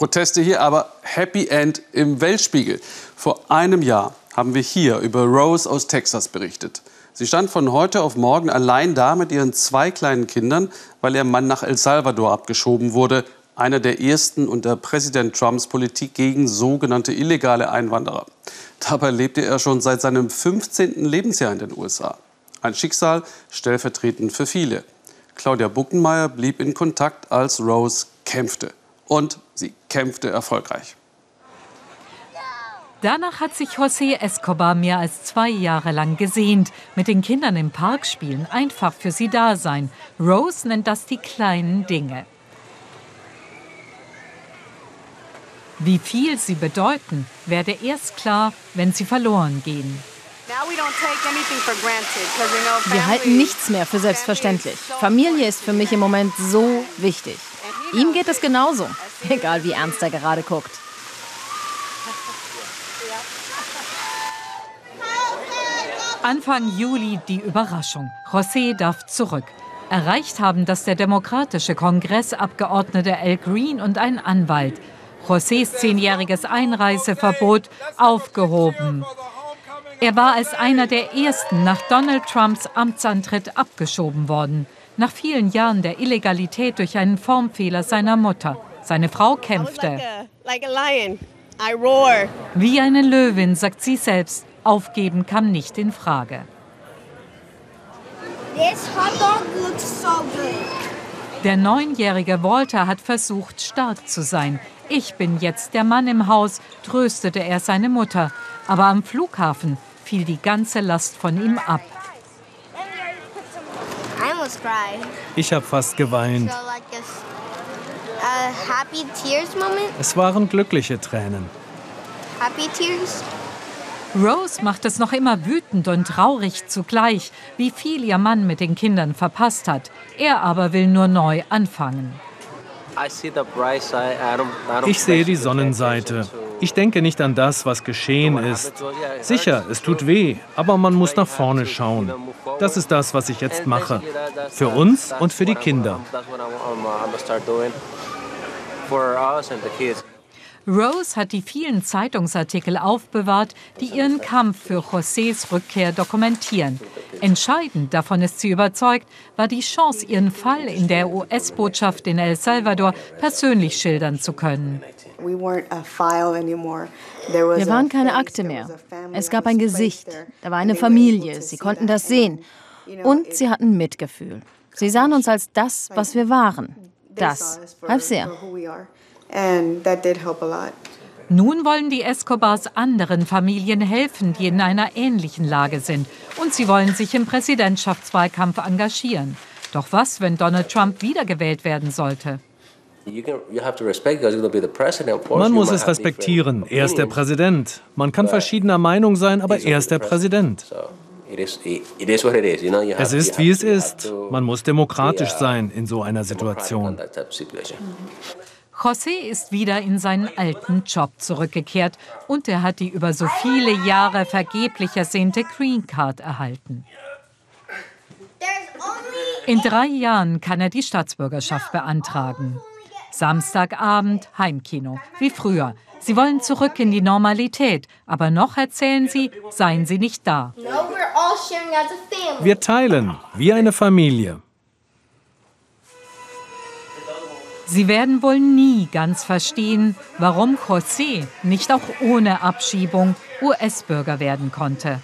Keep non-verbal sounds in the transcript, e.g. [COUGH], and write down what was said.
Proteste hier, aber Happy End im Weltspiegel. Vor einem Jahr haben wir hier über Rose aus Texas berichtet. Sie stand von heute auf morgen allein da mit ihren zwei kleinen Kindern, weil ihr Mann nach El Salvador abgeschoben wurde. Einer der ersten unter Präsident Trumps Politik gegen sogenannte illegale Einwanderer. Dabei lebte er schon seit seinem 15. Lebensjahr in den USA. Ein Schicksal stellvertretend für viele. Claudia Buckenmeier blieb in Kontakt, als Rose kämpfte. Und sie kämpfte erfolgreich. Danach hat sich José Escobar mehr als zwei Jahre lang gesehnt. Mit den Kindern im Park spielen, einfach für sie da sein. Rose nennt das die kleinen Dinge. Wie viel sie bedeuten, werde erst klar, wenn sie verloren gehen. Wir halten nichts mehr für selbstverständlich. Familie ist für mich im Moment so wichtig. Ihm geht es genauso, [LAUGHS] egal wie ernst er gerade guckt. Anfang Juli die Überraschung. José darf zurück. Erreicht haben das der demokratische Kongressabgeordnete Al Green und ein Anwalt. Josés zehnjähriges Einreiseverbot aufgehoben. Er war als einer der ersten nach Donald Trumps Amtsantritt abgeschoben worden. Nach vielen Jahren der Illegalität durch einen Formfehler seiner Mutter. Seine Frau kämpfte. Wie eine Löwin, sagt sie selbst. Aufgeben kam nicht in Frage. Der neunjährige Walter hat versucht, stark zu sein. Ich bin jetzt der Mann im Haus, tröstete er seine Mutter. Aber am Flughafen fiel die ganze Last von ihm ab. Ich habe fast geweint. Es waren glückliche Tränen. Happy tears? Rose macht es noch immer wütend und traurig zugleich, wie viel ihr Mann mit den Kindern verpasst hat. Er aber will nur neu anfangen. Ich sehe die Sonnenseite. Ich denke nicht an das, was geschehen ist. Sicher, es tut weh, aber man muss nach vorne schauen. Das ist das, was ich jetzt mache. Für uns und für die Kinder. Rose hat die vielen Zeitungsartikel aufbewahrt, die ihren Kampf für Josés Rückkehr dokumentieren. Entscheidend, davon ist sie überzeugt, war die Chance, ihren Fall in der US-Botschaft in El Salvador persönlich schildern zu können. Wir waren keine Akte mehr. Es gab ein Gesicht. Da war eine Familie. Sie konnten das sehen. Und sie hatten Mitgefühl. Sie sahen uns als das, was wir waren. Das half sehr. Nun wollen die Escobars anderen Familien helfen, die in einer ähnlichen Lage sind. Und sie wollen sich im Präsidentschaftswahlkampf engagieren. Doch was, wenn Donald Trump wiedergewählt werden sollte? Man muss es respektieren. Er ist der Präsident. Man kann verschiedener Meinung sein, aber er ist der Präsident. Es ist, wie es ist. Man muss demokratisch sein in so einer Situation. José ist wieder in seinen alten Job zurückgekehrt und er hat die über so viele Jahre vergeblich ersehnte Green Card erhalten. In drei Jahren kann er die Staatsbürgerschaft beantragen. Samstagabend Heimkino, wie früher. Sie wollen zurück in die Normalität, aber noch erzählen sie, seien sie nicht da. Wir teilen, wie eine Familie. Sie werden wohl nie ganz verstehen, warum José nicht auch ohne Abschiebung US-Bürger werden konnte.